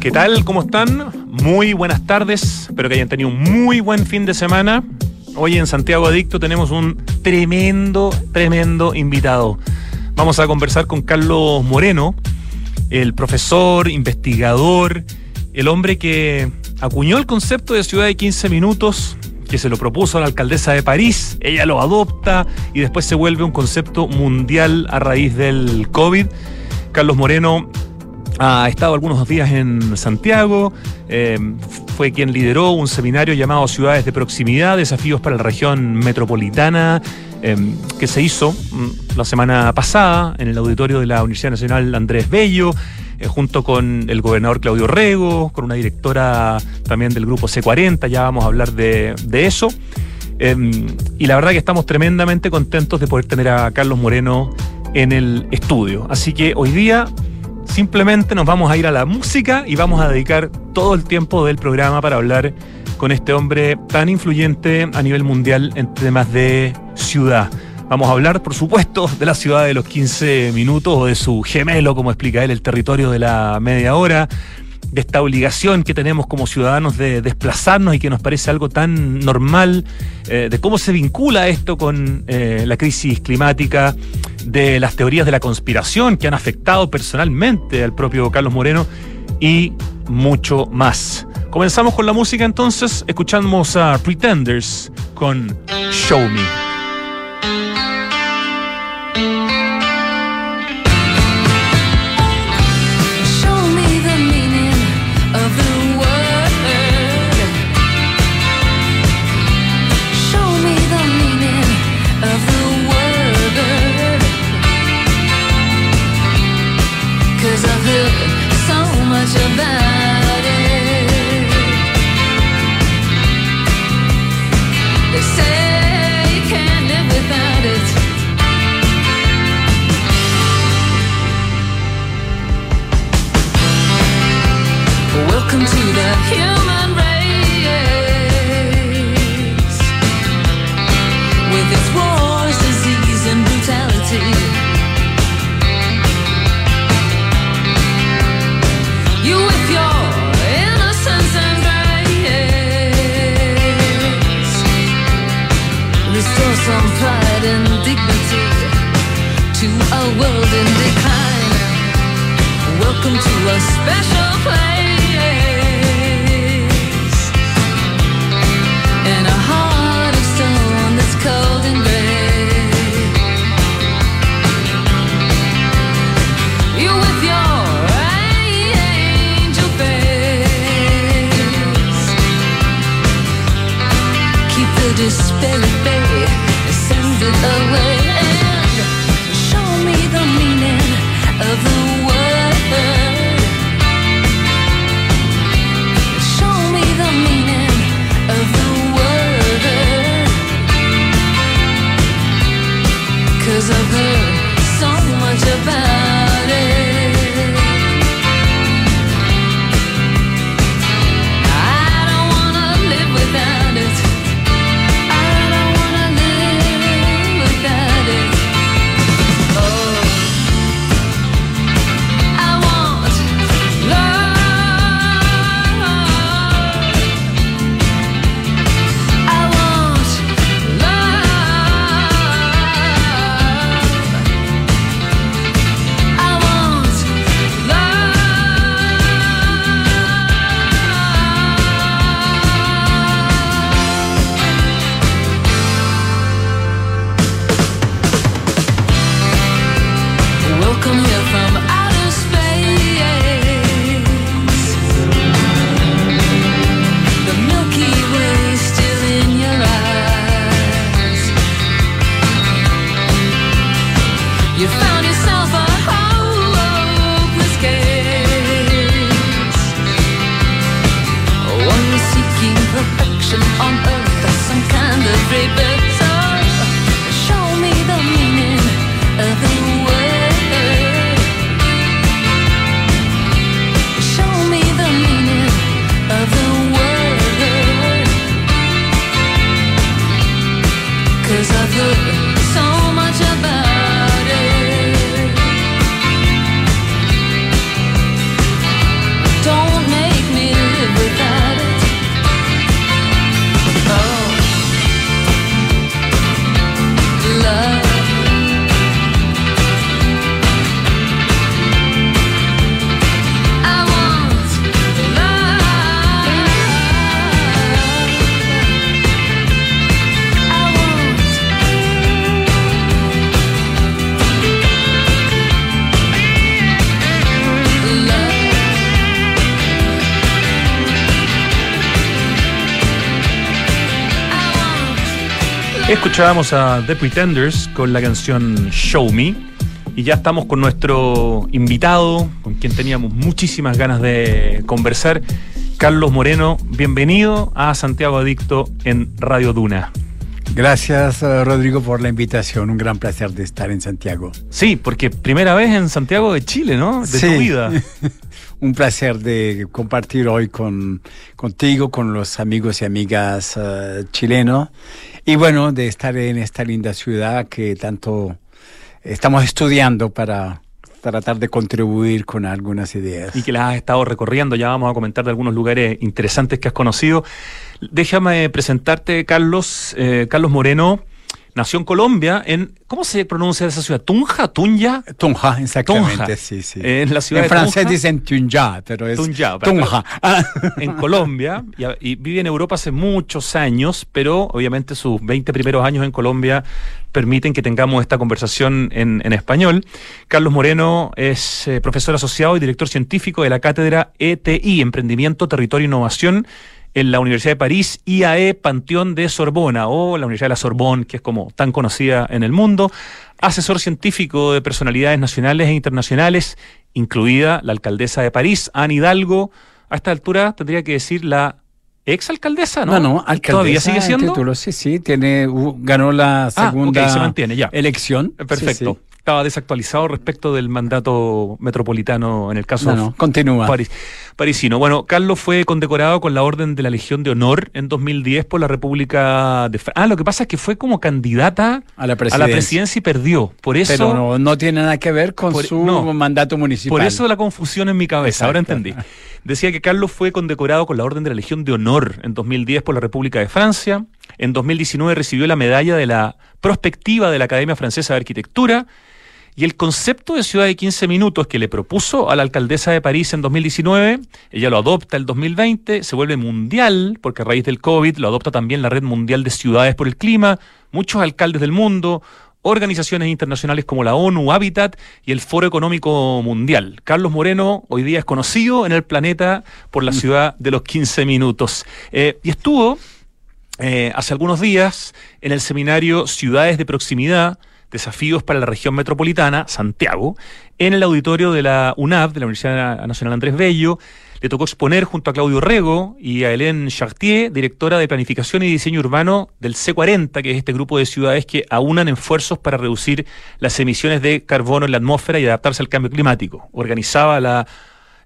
¿Qué tal? ¿Cómo están? Muy buenas tardes. Espero que hayan tenido un muy buen fin de semana. Hoy en Santiago Adicto tenemos un tremendo, tremendo invitado. Vamos a conversar con Carlos Moreno, el profesor, investigador, el hombre que acuñó el concepto de ciudad de 15 minutos, que se lo propuso a la alcaldesa de París, ella lo adopta y después se vuelve un concepto mundial a raíz del COVID. Carlos Moreno ha estado algunos días en Santiago, eh, fue quien lideró un seminario llamado Ciudades de Proximidad, Desafíos para la Región Metropolitana, eh, que se hizo mm, la semana pasada en el auditorio de la Universidad Nacional Andrés Bello, eh, junto con el gobernador Claudio Rego, con una directora también del grupo C40, ya vamos a hablar de, de eso. y la verdad que estamos tremendamente contentos de poder tener a Carlos Moreno en el estudio. Así que hoy día Simplemente nos vamos a ir a la música y vamos a dedicar todo el tiempo del programa para hablar con este hombre tan influyente a nivel mundial en temas de ciudad. Vamos a hablar, por supuesto, de la ciudad de los 15 minutos o de su gemelo, como explica él, el territorio de la media hora de esta obligación que tenemos como ciudadanos de desplazarnos y que nos parece algo tan normal, eh, de cómo se vincula esto con eh, la crisis climática, de las teorías de la conspiración que han afectado personalmente al propio Carlos Moreno y mucho más. Comenzamos con la música entonces, escuchamos a Pretenders con Show Me. Escuchábamos a The Pretenders con la canción Show Me y ya estamos con nuestro invitado, con quien teníamos muchísimas ganas de conversar, Carlos Moreno. Bienvenido a Santiago Adicto en Radio Duna. Gracias, eh, Rodrigo, por la invitación. Un gran placer de estar en Santiago. Sí, porque primera vez en Santiago de Chile, ¿no? De tu vida. Un placer de compartir hoy con, contigo, con los amigos y amigas uh, chilenos. Y bueno, de estar en esta linda ciudad que tanto estamos estudiando para tratar de contribuir con algunas ideas. Y que las has estado recorriendo, ya vamos a comentar de algunos lugares interesantes que has conocido. Déjame presentarte, Carlos, eh, Carlos Moreno. Nació en Colombia, en ¿cómo se pronuncia esa ciudad? ¿Tunja? ¿Tunja? Tunja, exactamente, sí, sí. En la ciudad en francés dicen Tunja, pero es Tunja. Tunja. En Colombia, y, y, vive en Europa hace muchos años, pero obviamente sus 20 primeros años en Colombia permiten que tengamos esta conversación en, en español. Carlos Moreno es eh, profesor asociado y director científico de la cátedra ETI, Emprendimiento, Territorio e Innovación en la Universidad de París, IAE Panteón de Sorbona, o la Universidad de la Sorbonne, que es como tan conocida en el mundo, asesor científico de personalidades nacionales e internacionales, incluida la alcaldesa de París, Anne Hidalgo. A esta altura tendría que decir la ex alcaldesa, ¿no? No, no, alcaldesa. ¿Todavía sigue siendo? Título, sí, sí, tiene, ganó la segunda ah, okay, se mantiene, ya. elección. Perfecto. Sí, sí estaba desactualizado respecto del mandato metropolitano en el caso no, no, continúa. Paris, parisino. Bueno, Carlos fue condecorado con la Orden de la Legión de Honor en 2010 por la República de Francia. Ah, lo que pasa es que fue como candidata a la presidencia, a la presidencia y perdió. Por eso, Pero no, no tiene nada que ver con por, su no, mandato municipal. Por eso la confusión en mi cabeza, Exacto. ahora entendí. Decía que Carlos fue condecorado con la Orden de la Legión de Honor en 2010 por la República de Francia. En 2019 recibió la medalla de la prospectiva de la Academia Francesa de Arquitectura y el concepto de ciudad de 15 minutos que le propuso a la alcaldesa de París en 2019, ella lo adopta el 2020, se vuelve mundial, porque a raíz del COVID lo adopta también la Red Mundial de Ciudades por el Clima, muchos alcaldes del mundo, organizaciones internacionales como la ONU, Habitat y el Foro Económico Mundial. Carlos Moreno hoy día es conocido en el planeta por la ciudad de los 15 minutos. Eh, y estuvo eh, hace algunos días en el seminario Ciudades de Proximidad, Desafíos para la región metropolitana, Santiago, en el auditorio de la UNAV, de la Universidad Nacional Andrés Bello. Le tocó exponer junto a Claudio Rego y a Hélène Chartier, directora de Planificación y Diseño Urbano del C40, que es este grupo de ciudades que aunan esfuerzos para reducir las emisiones de carbono en la atmósfera y adaptarse al cambio climático. Organizaba la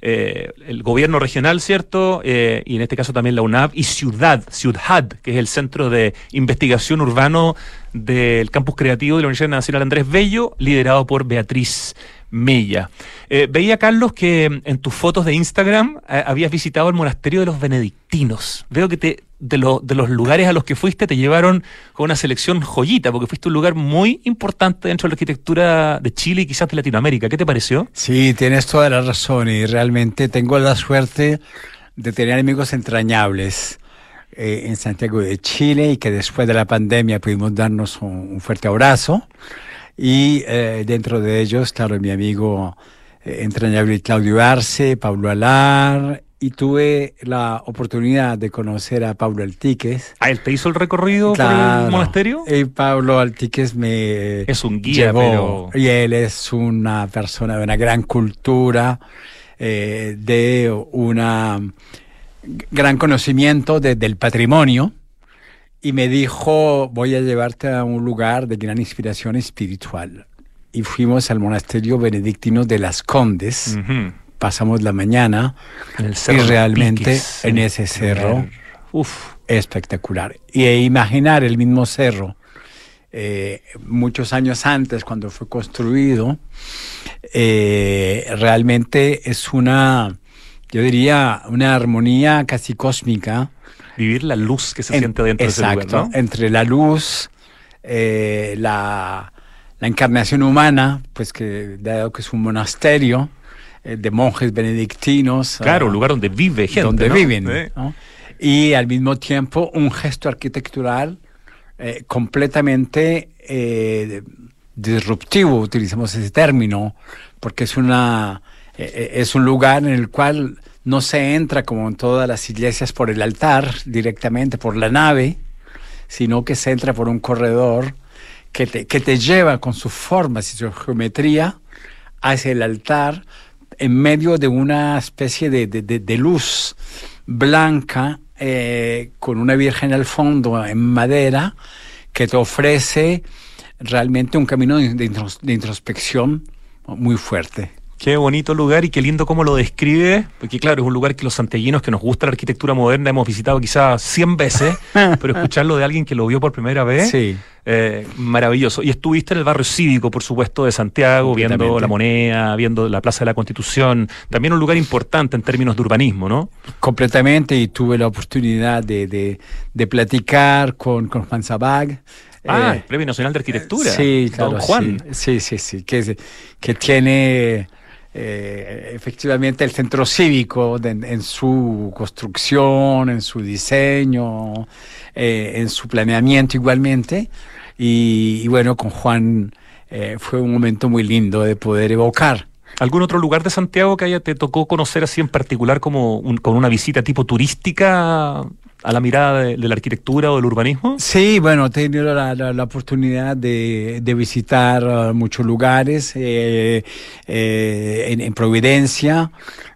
eh, el gobierno regional, ¿cierto? Eh, y en este caso también la UNAV y Ciudad, Ciudad, que es el centro de investigación urbano del campus creativo de la Universidad Nacional Andrés Bello, liderado por Beatriz Mella. Eh, veía, Carlos, que en tus fotos de Instagram eh, habías visitado el monasterio de los benedictinos. Veo que te, de, de, los lugares a los que fuiste te llevaron con una selección joyita, porque fuiste un lugar muy importante dentro de la arquitectura de Chile y quizás de Latinoamérica. ¿Qué te pareció? Sí, tienes toda la razón y realmente tengo la suerte de tener amigos entrañables. Eh, en Santiago de Chile y que después de la pandemia pudimos darnos un fuerte abrazo. Y eh, dentro de ellos, claro, mi amigo eh, entrañable Claudio Arce, Pablo Alar, y tuve la oportunidad de conocer a Pablo Altiques. ¿Ah, él te hizo el recorrido claro, por el monasterio? Y Pablo Altiques me Es un guía, llevó, pero... Y él es una persona de una gran cultura, eh, de una gran conocimiento de, del patrimonio y me dijo, voy a llevarte a un lugar de gran inspiración espiritual. Y fuimos al monasterio benedictino de las Condes. Uh -huh. Pasamos la mañana en el cerro y realmente Piques, en ese cerro, Uf. espectacular. Y e imaginar el mismo cerro eh, muchos años antes, cuando fue construido, eh, realmente es una, yo diría, una armonía casi cósmica vivir la luz que se en, siente dentro exacto, de ese lugar, ¿no? entre la luz, eh, la, la, encarnación humana, pues que dado que es un monasterio eh, de monjes benedictinos. Claro, uh, un lugar donde vive gente. Donde ¿no? viven. ¿Eh? ¿no? Y al mismo tiempo un gesto arquitectural eh, completamente disruptivo, utilizamos ese término, porque es una es un lugar en el cual no se entra como en todas las iglesias por el altar directamente, por la nave, sino que se entra por un corredor que te, que te lleva con sus formas y su geometría hacia el altar en medio de una especie de, de, de, luz blanca eh, con una virgen al fondo en madera que te ofrece realmente un camino de, introspección muy fuerte. Qué bonito lugar y qué lindo cómo lo describe, porque claro, es un lugar que los santellinos que nos gusta la arquitectura moderna hemos visitado quizás 100 veces, pero escucharlo de alguien que lo vio por primera vez, sí. Eh, maravilloso. Y estuviste en el barrio cívico, por supuesto, de Santiago, viendo la moneda, viendo la Plaza de la Constitución, también un lugar importante en términos de urbanismo, ¿no? Completamente, y tuve la oportunidad de, de, platicar con, con Juan Sabag, Ah, el eh, Premio Nacional de Arquitectura. Sí, claro. Don Juan. Sí, sí, sí, que, que tiene eh, efectivamente el centro cívico en su construcción, en su diseño, eh, en su planeamiento igualmente. Y, bueno, con Juan fue un momento muy lindo de poder evocar. ¿Algún otro lugar de Santiago que haya te tocó conocer así en particular como con una visita tipo turística a la mirada de, la arquitectura o del urbanismo? Sí, bueno, he tenido la, oportunidad de, visitar uh, muchos lugares eh, eh, en, Providencia,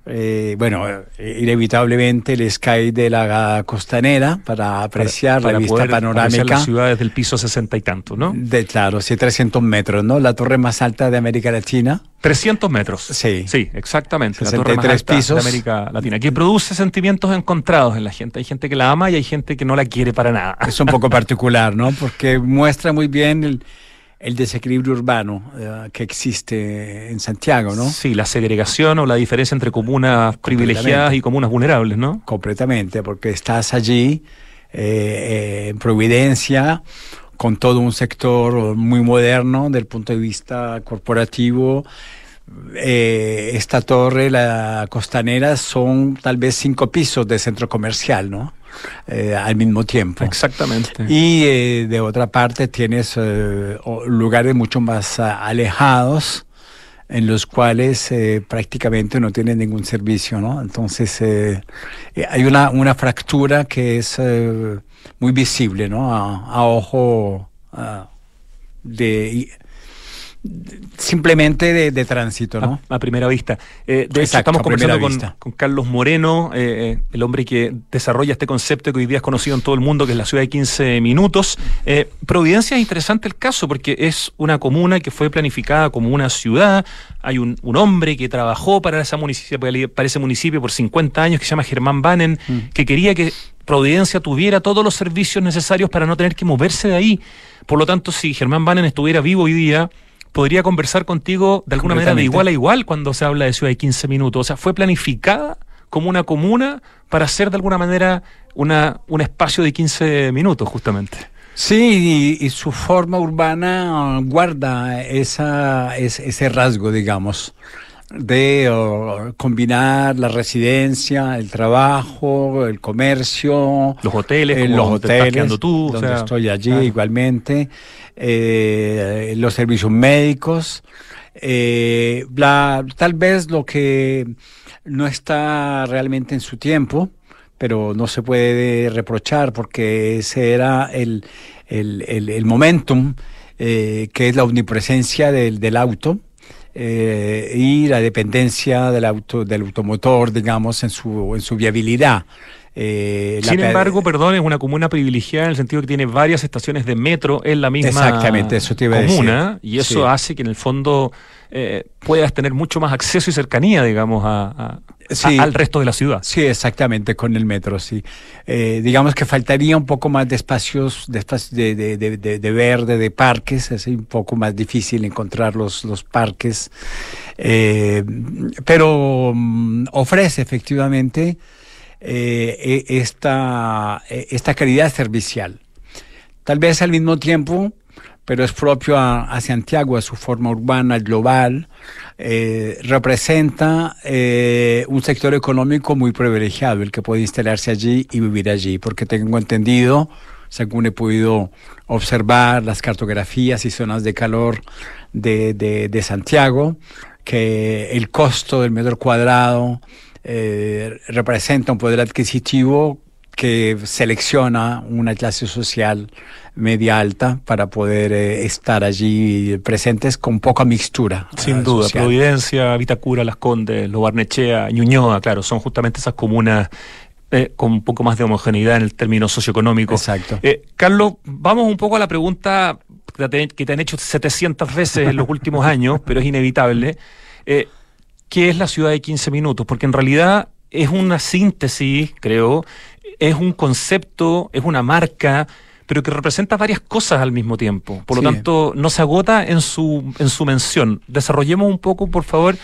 eh, bueno, inevitablemente el sky de la costanera para apreciar la vista panorámica. las ciudades del piso sesenta y tanto, ¿no? De, claro, sí, 300 metros, ¿no? La torre más alta de América Latina. 300 metros. Sí. Sí, exactamente. la torre más alta pisos. de América Latina. Que produce sentimientos encontrados en la gente. Hay gente que la ama y hay gente que no la quiere para nada. Es un poco particular, ¿no? Porque muestra muy bien el el desequilibrio urbano eh, que existe en Santiago, ¿no? Sí, la segregación o la diferencia entre comunas privilegiadas y comunas vulnerables, ¿no? Completamente, porque estás allí eh, eh, en Providencia con todo un sector muy moderno del punto de vista corporativo. esta torre, la costanera, son tal vez cinco pisos de centro comercial, ¿no? Eh, al mismo tiempo. Exactamente. Y eh, de otra parte tienes eh, lugares mucho más alejados en los cuales prácticamente no tienen ningún servicio, ¿no? Entonces hay una, una fractura que es muy visible, ¿no? A, ojo de simplemente de, tránsito, ¿no? A, primera vista. Eh, de hecho, estamos conversando con, Carlos Moreno, eh, eh, el hombre que desarrolla este concepto que hoy día es conocido en todo el mundo, que es la ciudad de 15 minutos. Providencia es interesante el caso porque es una comuna que fue planificada como una ciudad. Hay un, hombre que trabajó para, esa municipio, para ese municipio por 50 años que se llama Germán Banen, mm. que quería que Providencia tuviera todos los servicios necesarios para no tener que moverse de ahí. Por lo tanto, si Germán Banen estuviera vivo hoy día, podría conversar contigo de alguna manera de igual a igual cuando se habla de ciudad de 15 minutos. O sea, fue planificada como una comuna para ser de alguna manera una, un espacio de 15 minutos, justamente. Sí, y, su forma urbana guarda esa, ese rasgo, digamos, de combinar la residencia, el trabajo, el comercio, los hoteles, eh, los hoteles, tú, donde estoy allí igualmente. Eh, los servicios médicos, eh, tal vez lo que no está realmente en su tiempo, pero no se puede reprochar porque ese era el, el, momentum eh, que es la omnipresencia del, del auto. Eh, y la dependencia del auto del automotor digamos en su en su viabilidad eh, Sin embargo, perdón, es una comuna privilegiada en el sentido que tiene varias estaciones de metro en la misma Exactamente, eso te iba comuna, a decir. y eso hace que en el fondo eh, puedas tener mucho más acceso y cercanía, digamos, a, al resto de la ciudad. Sí, exactamente, con el metro, sí. Eh, digamos que faltaría un poco más de espacios, de, de, de, de, verde, de parques, es un poco más difícil encontrar los, los parques, pero mm, ofrece efectivamente eh, e, esta, e, esta calidad servicial. Tal vez al mismo tiempo, pero es propio a, Santiago, a su forma urbana global, eh, representa eh, un sector económico muy privilegiado, el que puede instalarse allí y vivir allí, porque tengo entendido, según he podido observar las cartografías y zonas de calor de, de, Santiago, que el costo del metro cuadrado eh, representa un poder adquisitivo que selecciona una clase social media alta para poder eh, estar allí presentes con poca mixtura. Sin duda, Providencia, Vitacura, Las Condes, Lo Barnechea, Ñuñoa, claro, son justamente esas comunas eh, con un poco más de homogeneidad en el término socioeconómico. Exacto. Eh, Carlos, vamos un poco a la pregunta que te han hecho 700 veces en los últimos años, pero es inevitable. ¿Qué es la ciudad de 15 minutos? Porque en realidad es una síntesis, creo, es un concepto, es una marca, pero que representa varias cosas al mismo tiempo. Por lo tanto, no se agota en su, en su mención. Desarrollemos un poco, por favor,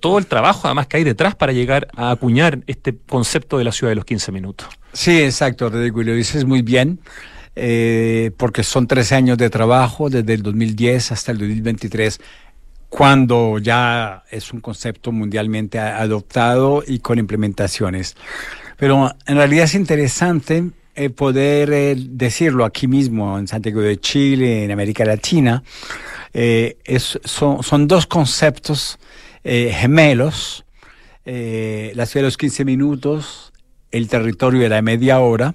todo el trabajo además que hay detrás para llegar a acuñar este concepto de la ciudad de los 15 minutos. Sí, exacto, Rodrigo, y lo dices muy bien. Eh, porque son 13 años de trabajo, desde el 2010 hasta el 2023 cuando ya es un concepto mundialmente adoptado y con implementaciones. Pero en realidad es interesante eh, poder eh, decirlo aquí mismo, en Santiago de Chile, en América Latina. Eh, son, son, dos conceptos gemelos, la ciudad de los 15 minutos, el territorio de la media hora.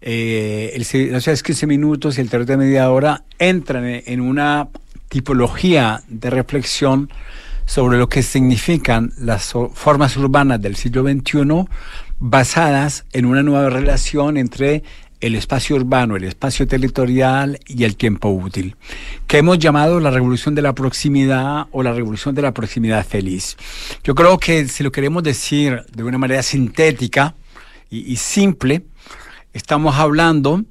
el, la ciudad de los 15 minutos y el territorio de media hora entran en una tipología de reflexión sobre lo que significan las formas urbanas del siglo XXI basadas en una nueva relación entre el espacio urbano, el espacio territorial y el tiempo útil, que hemos llamado la revolución de la proximidad o la revolución de la proximidad feliz. Yo creo que si lo queremos decir de una manera sintética y, simple, estamos hablando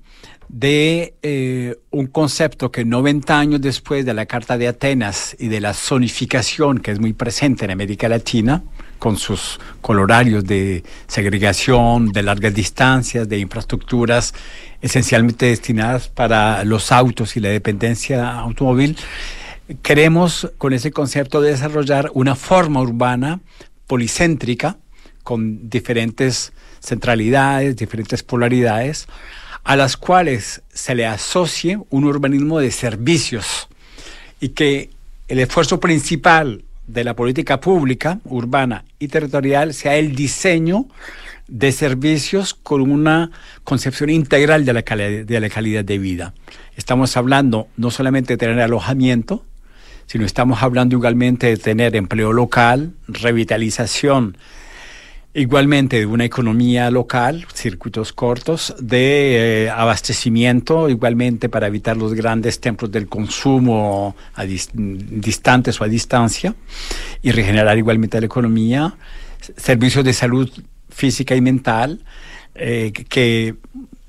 de eh, un concepto que 90 años después de la Carta de Atenas y de la zonificación que es muy presente en América Latina, con sus colorarios de segregación, de largas distancias, de infraestructuras esencialmente destinadas para los autos y la dependencia automóvil, queremos con ese concepto desarrollar una forma urbana policéntrica con diferentes centralidades, diferentes polaridades, a las cuales se le asocie un urbanismo de servicios y que el esfuerzo principal de la política pública, urbana y territorial sea el diseño de servicios con una concepción integral de la, calidad, de la calidad de vida. Estamos hablando no solamente de tener alojamiento, sino estamos hablando igualmente de tener empleo local, revitalización Igualmente de una economía local, circuitos cortos, de eh, abastecimiento, igualmente para evitar los grandes templos del consumo a distantes o a distancia, y regenerar igualmente la economía, servicios de salud física y mental, eh, que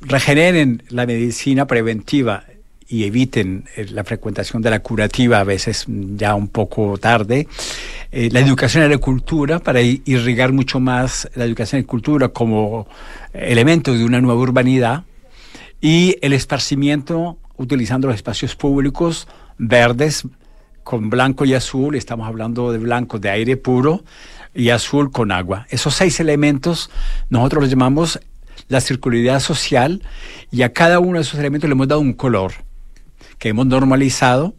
regeneren la medicina preventiva y eviten eh, la frecuentación de la curativa, a veces ya un poco tarde. Eh, la educación y la cultura, para irrigar mucho más la educación y la cultura como elemento de una nueva urbanidad. Y el esparcimiento utilizando los espacios públicos verdes con blanco y azul, estamos hablando de blanco de aire puro y azul con agua. Esos seis elementos nosotros los llamamos la circularidad social y a cada uno de esos elementos le hemos dado un color que hemos normalizado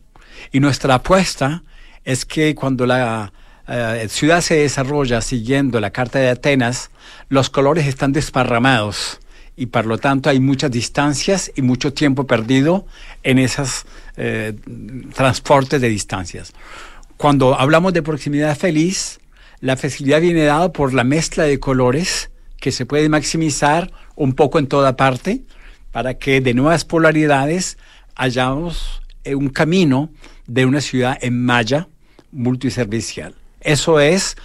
y nuestra apuesta es que cuando la eh, ciudad se desarrolla siguiendo la Carta de Atenas, los colores están desparramados y por lo tanto hay muchas distancias y mucho tiempo perdido en esos eh, transportes de distancias. Cuando hablamos de proximidad feliz, la facilidad viene dada por la mezcla de colores que se puede maximizar un poco en toda parte para que de nuevas polaridades hallamos eh, un camino de una ciudad en malla multiservicial. Eso es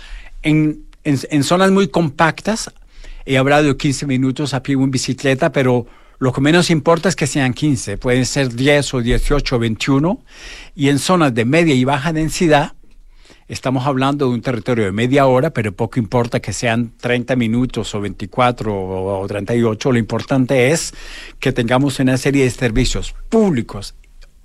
en, en, zonas muy compactas. He hablado de 15 minutos a pie o en bicicleta, pero lo que menos importa es que sean 15. Pueden ser 10 o 18 o 21. Y en zonas de media y baja densidad, estamos hablando de un territorio de media hora, pero poco importa que sean 30 minutos o 24 o, 38. Lo importante es que tengamos una serie de servicios públicos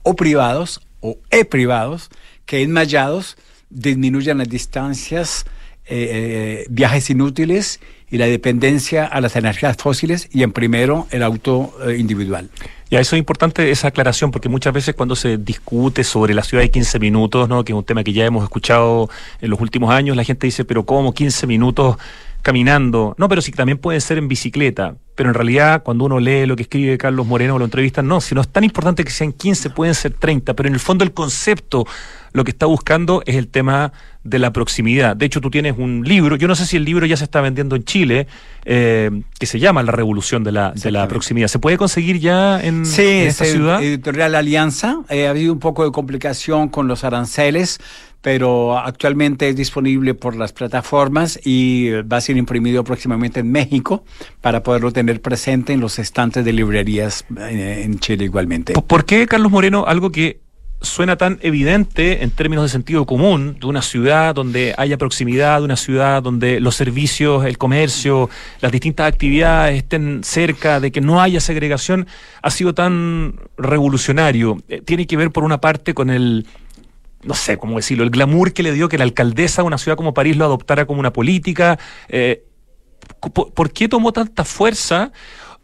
o privados o e-privados que enmayados disminuyan las distancias, eh, eh, viajes inútiles y la dependencia a las energías fósiles y en primero el auto eh, individual. Ya, eso es importante, esa aclaración, porque muchas veces cuando se discute sobre la ciudad de 15 minutos, ¿no? que es un tema que ya hemos escuchado en los últimos años, la gente dice, pero ¿cómo 15 minutos? Caminando. No, pero sí también puede ser en bicicleta. Pero en realidad, cuando uno lee lo que escribe Carlos Moreno o lo entrevista, no, si no es tan importante que sean 15, pueden ser 30. Pero en el fondo, el concepto, lo que está buscando es el tema de la proximidad. De hecho, tú tienes un libro, yo no sé si el libro ya se está vendiendo en Chile, eh, que se llama La Revolución de la, de la Proximidad. ¿Se puede conseguir ya en, sí, esta ciudad? Editorial Alianza. Eh, ha habido un poco de complicación con los aranceles, pero actualmente es disponible por las plataformas y va a ser imprimido próximamente en México para poderlo tener presente en los estantes de librerías eh, en Chile igualmente. ¿Por qué, Carlos Moreno, algo que suena tan evidente en términos de sentido común de una ciudad donde haya proximidad, de una ciudad donde los servicios, el comercio, las distintas actividades estén cerca, de que no haya segregación, ha sido tan revolucionario? Eh, tiene que ver por una parte con el no sé cómo decirlo, el glamour que le dio que la alcaldesa de una ciudad como París lo adoptara como una política. Eh, ¿por, qué tomó tanta fuerza?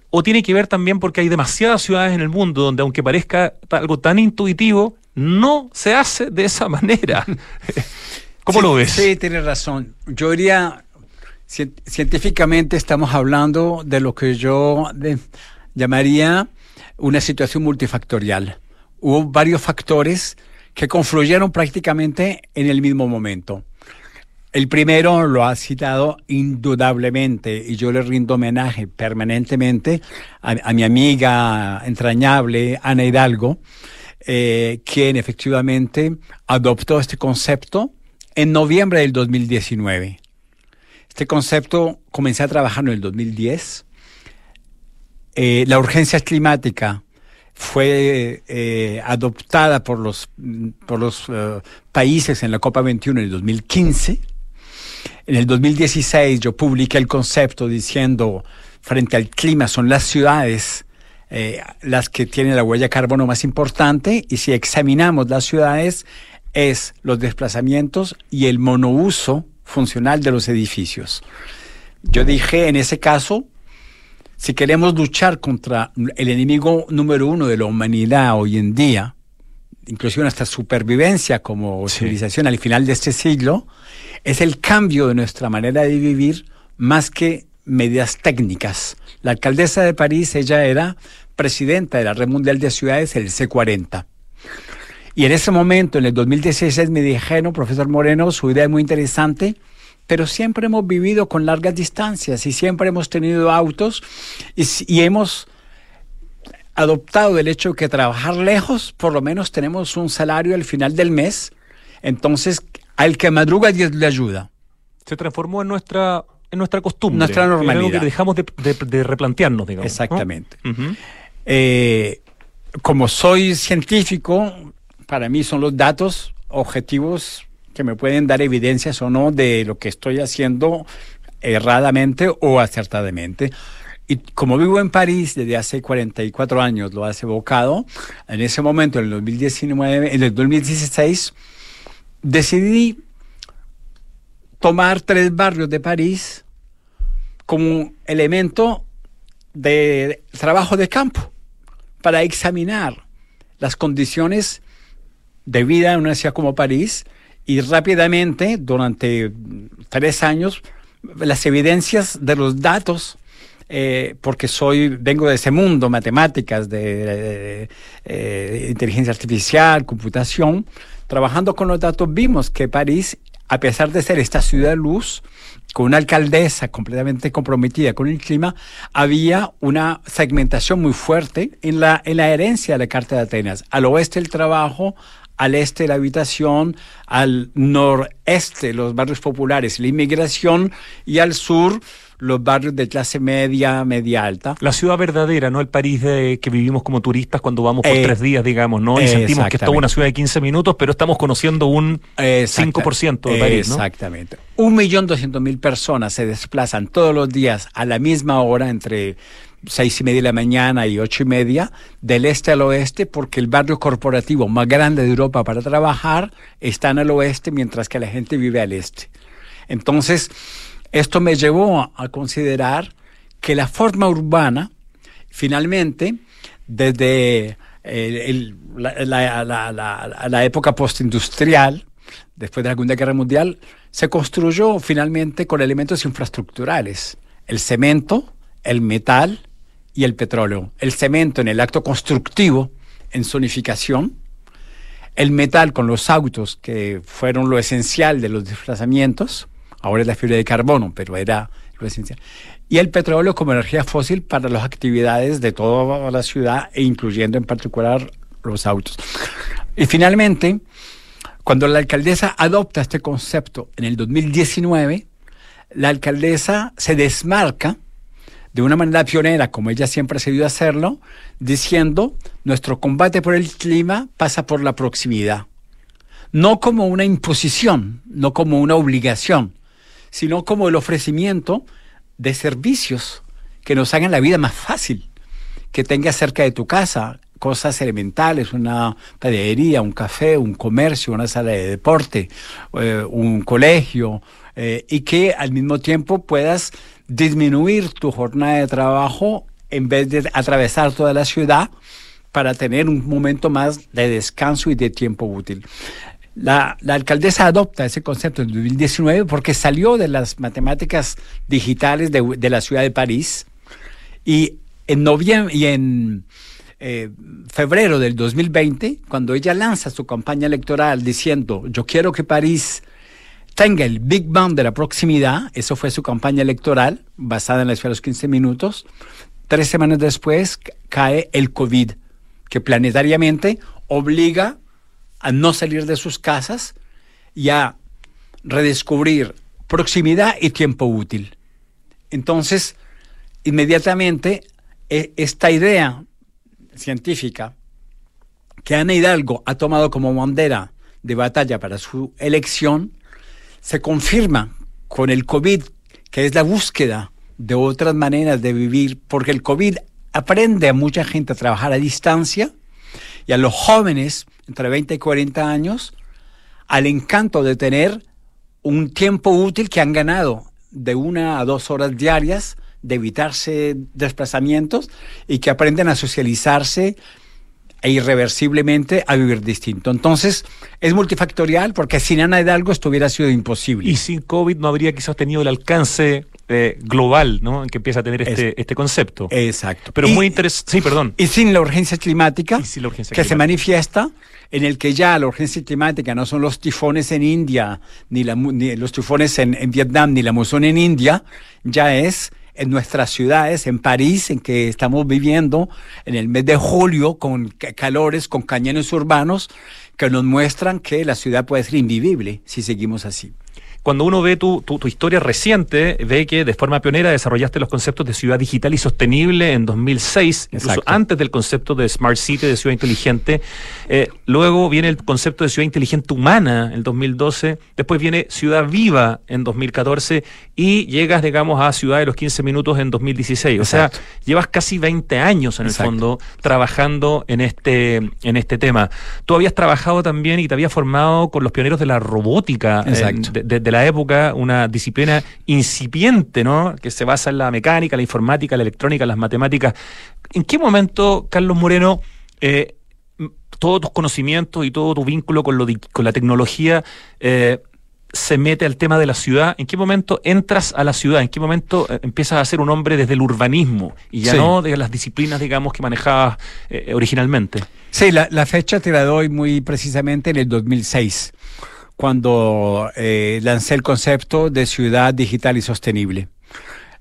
¿O tiene que ver también porque hay demasiadas ciudades en el mundo donde, aunque parezca algo tan intuitivo, no se hace de esa manera? ¿Cómo lo ves? Sí, tienes razón. Yo diría, científicamente estamos hablando de lo que yo llamaría una situación multifactorial. Hubo varios factores que confluyeron prácticamente en el mismo momento. El primero lo ha citado indudablemente y yo le rindo homenaje permanentemente a, mi amiga entrañable Ana Hidalgo, eh, quien efectivamente adoptó este concepto en noviembre del 2019. Este concepto comencé a trabajar en el 2010. Eh, la urgencia climática fue eh, adoptada por los, por los eh, países en la Copa 21 en el 2015. En el 2016 yo publiqué el concepto diciendo, frente al clima son las ciudades eh, las que tienen la huella carbono más importante y si examinamos las ciudades es los desplazamientos y el monouso funcional de los edificios. Yo dije en ese caso, si queremos luchar contra el enemigo número uno de la humanidad hoy en día, inclusive nuestra supervivencia como civilización al final de este siglo, es el cambio de nuestra manera de vivir más que medidas técnicas. La alcaldesa de París, ella era presidenta de la Red Mundial de Ciudades, el C40. Y en ese momento, en el 2016, me dijeron, profesor Moreno, su idea es muy interesante, pero siempre hemos vivido con largas distancias y siempre hemos tenido autos y, hemos adoptado el hecho de que trabajar lejos, por lo menos tenemos un salario al final del mes, entonces al que madruga Dios le ayuda. Se transformó en nuestra en nuestra costumbre. Nuestra normalidad. que dejamos de, replantearnos, digamos. Exactamente. Eh, como soy científico, para mí son los datos objetivos que me pueden dar evidencias o no de lo que estoy haciendo erradamente o acertadamente. Y como vivo en París desde hace 44 años, lo has evocado, en ese momento, en el 2019, en el 2016, decidí tomar tres barrios de París como elemento de trabajo de campo para examinar las condiciones de vida en una ciudad como París y rápidamente, durante tres años, las evidencias de los datos eh, porque soy, vengo de ese mundo, matemáticas, de, eh, inteligencia artificial, computación, trabajando con los datos vimos que París, a pesar de ser esta ciudad de luz, con una alcaldesa completamente comprometida con el clima, había una segmentación muy fuerte en la, en la herencia de la Carta de Atenas. Al oeste el trabajo, al este la habitación, al noreste los barrios populares, la inmigración y al sur los barrios de clase media, media alta. La ciudad verdadera, no el París de, que vivimos como turistas cuando vamos por eh, tres días, digamos, ¿no? Y sentimos que es toda una ciudad de 15 minutos, pero estamos conociendo un 5% de París, ¿no? Exactamente. Un millón doscientos mil personas se desplazan todos los días a la misma hora entre seis y media de la mañana y ocho y media, del este al oeste, porque el barrio corporativo más grande de Europa para trabajar está en el oeste, mientras que la gente vive al este. Entonces, esto me llevó a considerar que la forma urbana, finalmente, desde la, la, época postindustrial, después de la Segunda Guerra Mundial, se construyó finalmente con elementos infraestructurales, el cemento, el metal y el petróleo. El cemento en el acto constructivo, en zonificación, el metal con los autos, que fueron lo esencial de los desplazamientos, ahora es la fibra de carbono, pero era lo esencial, y el petróleo como energía fósil para las actividades de toda la ciudad e incluyendo en particular los autos. Y finalmente, cuando la alcaldesa adopta este concepto en el 2019, la alcaldesa se desmarca de una manera pionera, como ella siempre ha sabido hacerlo, diciendo, nuestro combate por el clima pasa por la proximidad. No como una imposición, no como una obligación, sino como el ofrecimiento de servicios que nos hagan la vida más fácil, que tengas cerca de tu casa cosas elementales, una panadería, un café, un comercio, una sala de deporte, eh, un colegio, eh, y que al mismo tiempo puedas disminuir tu jornada de trabajo en vez de atravesar toda la ciudad para tener un momento más de descanso y de tiempo útil. La, alcaldesa adopta ese concepto en 2019 porque salió de las matemáticas digitales de, la ciudad de París y en noviembre y en eh, febrero del 2020, cuando ella lanza su campaña electoral diciendo yo quiero que París tenga el Big Bang de la proximidad, eso fue su campaña electoral basada en la ciudad de los 15 minutos, tres semanas después cae el COVID, que planetariamente obliga a no salir de sus casas y a redescubrir proximidad y tiempo útil. Entonces, inmediatamente, e, esta idea científica que Ana Hidalgo ha tomado como bandera de batalla para su elección, se confirma con el COVID, que es la búsqueda de otras maneras de vivir, porque el COVID aprende a mucha gente a trabajar a distancia y a los jóvenes entre 20 y 40 años al encanto de tener un tiempo útil que han ganado de una a dos horas diarias, de evitarse desplazamientos y que aprenden a socializarse e irreversiblemente a vivir distinto. Entonces, es multifactorial porque sin Ana Hidalgo esto hubiera sido imposible. Y sin COVID no habría quizás tenido el alcance eh, global, ¿no? Que empieza a tener este, este concepto. Exacto. Pero muy interesante. Sí, perdón. Y sin la urgencia climática, que se manifiesta en el que ya la urgencia climática no son los tifones en India, ni, los tifones en, en Vietnam, ni la monzón en India, ya es en nuestras ciudades, en París, en que estamos viviendo en el mes de julio con calores, con cañones urbanos que nos muestran que la ciudad puede ser invivible si seguimos así cuando uno ve tu, tu, historia reciente, ve que de forma pionera desarrollaste los conceptos de ciudad digital y sostenible en 2006, incluso antes del concepto de Smart City, de ciudad inteligente. Eh, luego viene el concepto de ciudad inteligente humana en 2012. Después viene ciudad viva en 2014 y llegas, digamos, a ciudad de los 15 minutos en 2016. O sea, llevas casi 20 años en el fondo trabajando en este, en este tema. Tú habías trabajado también y te habías formado con los pioneros de la robótica de, de la época, una disciplina incipiente, ¿no? Que se basa en la mecánica, la informática, la electrónica, las matemáticas. ¿En qué momento, Carlos Moreno, eh, todos tus conocimientos y todo tu vínculo con, lo con la tecnología eh, se mete al tema de la ciudad? ¿En qué momento entras a la ciudad? ¿En qué momento eh, empiezas a ser un hombre desde el urbanismo y ya no de las disciplinas, digamos, que manejabas originalmente? Sí, la, la, fecha te la doy muy precisamente en el 2006 cuando eh, lancé el concepto de ciudad digital y sostenible.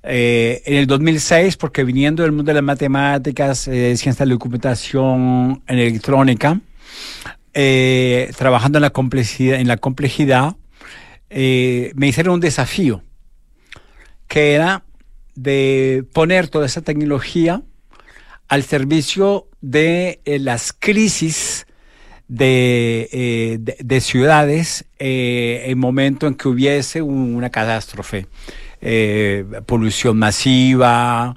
Eh, en el 2006, porque viniendo del mundo de las matemáticas, eh, ciencias de la computación, en electrónica, eh, trabajando en la complejidad, en la complejidad me hicieron un desafío, que era de poner toda esa tecnología al servicio de las crisis eh, de, de, ciudades eh, en momento en que hubiese una catástrofe, eh, polución masiva.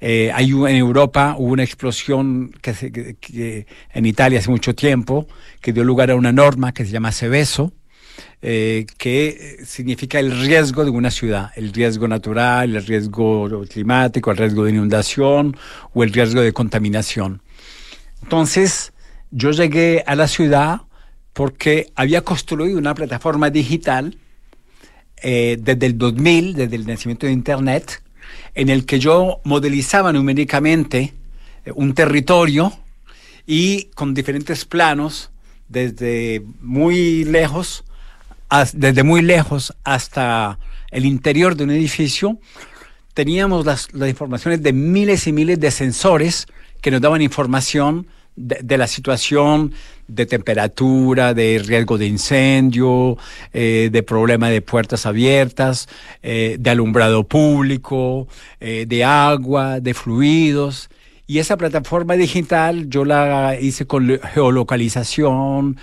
hay en Europa hubo una explosión que, que, en Italia hace mucho tiempo que dio lugar a una norma que se llama Seveso, que significa el riesgo de una ciudad, el riesgo natural, el riesgo climático, el riesgo de inundación o el riesgo de contaminación. Entonces, yo llegué a la ciudad porque había construido una plataforma digital eh, desde el 2000, desde el nacimiento de Internet, en el que yo modelizaba numéricamente eh, un territorio y con diferentes planos, desde muy lejos, desde muy lejos hasta el interior de un edificio, teníamos las, las informaciones de miles y miles de sensores que nos daban información de, la situación de temperatura, de riesgo de incendio, eh, de problema de puertas abiertas, eh, de alumbrado público, eh, de agua, de fluidos. Y esa plataforma digital yo la hice con geolocalización,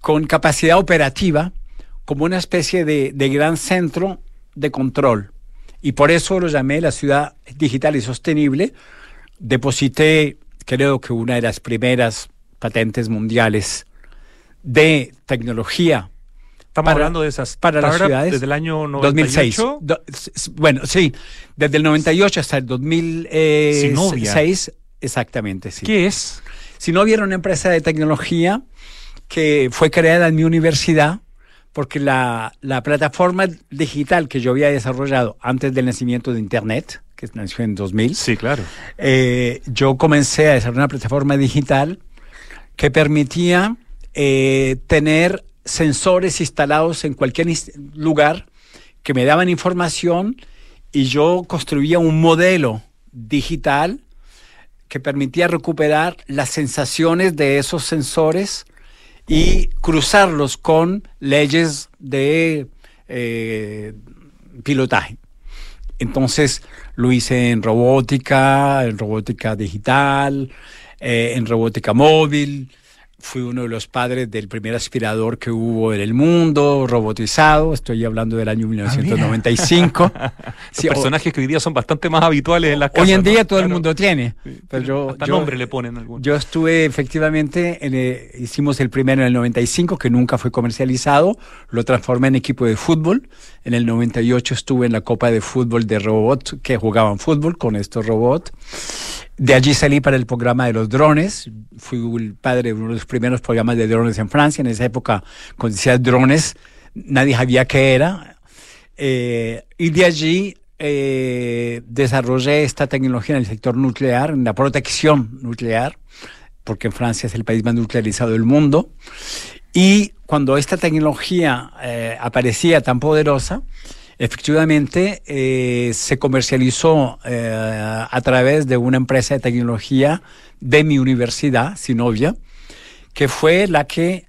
con capacidad operativa, como una especie de, de gran centro de control. Y por eso lo llamé la ciudad digital y sostenible. Deposité creo que una de las primeras patentes mundiales de tecnología. Estamos hablando de esas para las ciudades desde el año 2006. bueno, sí, desde el 98 hasta el 2006, exactamente, sí. ¿Qué es? Sinovia era una empresa de tecnología que fue creada en mi universidad porque la, la plataforma digital que yo había desarrollado antes del nacimiento de Internet, que nació en 2000. Sí, claro. Eh, yo comencé a desarrollar una plataforma digital que permitía eh, tener sensores instalados en cualquier lugar que me daban información y yo construía un modelo digital que permitía recuperar las sensaciones de esos sensores y cruzarlos con leyes de eh, pilotaje. Entonces lo hice en robótica, en robótica digital, eh, en robótica móvil, fui uno de los padres del primer aspirador que hubo en el mundo, robotizado, estoy hablando del año 1995. Ah, sí, personajes que hoy día son bastante más habituales en las casas. Hoy en día todo el mundo tiene. pero yo, hasta nombre le ponen algunos. Yo estuve efectivamente, eh, hicimos el primero en el 95, que nunca fue comercializado, lo transformé en equipo de fútbol. En el 98 estuve en la Copa de Fútbol de Robot, que jugaban fútbol con estos robots. De allí salí para el programa de los drones. Fui el padre de uno de los primeros programas de drones en Francia. En esa época, cuando decía drones, nadie sabía qué era. Eh, y de allí eh, desarrollé esta tecnología en el sector nuclear, en la protección nuclear, porque Francia es el país más nuclearizado del mundo. Y cuando esta tecnología eh, aparecía tan poderosa, Efectivamente, eh, se comercializó eh, a través de una empresa de tecnología de mi universidad, Sinovia, que fue la que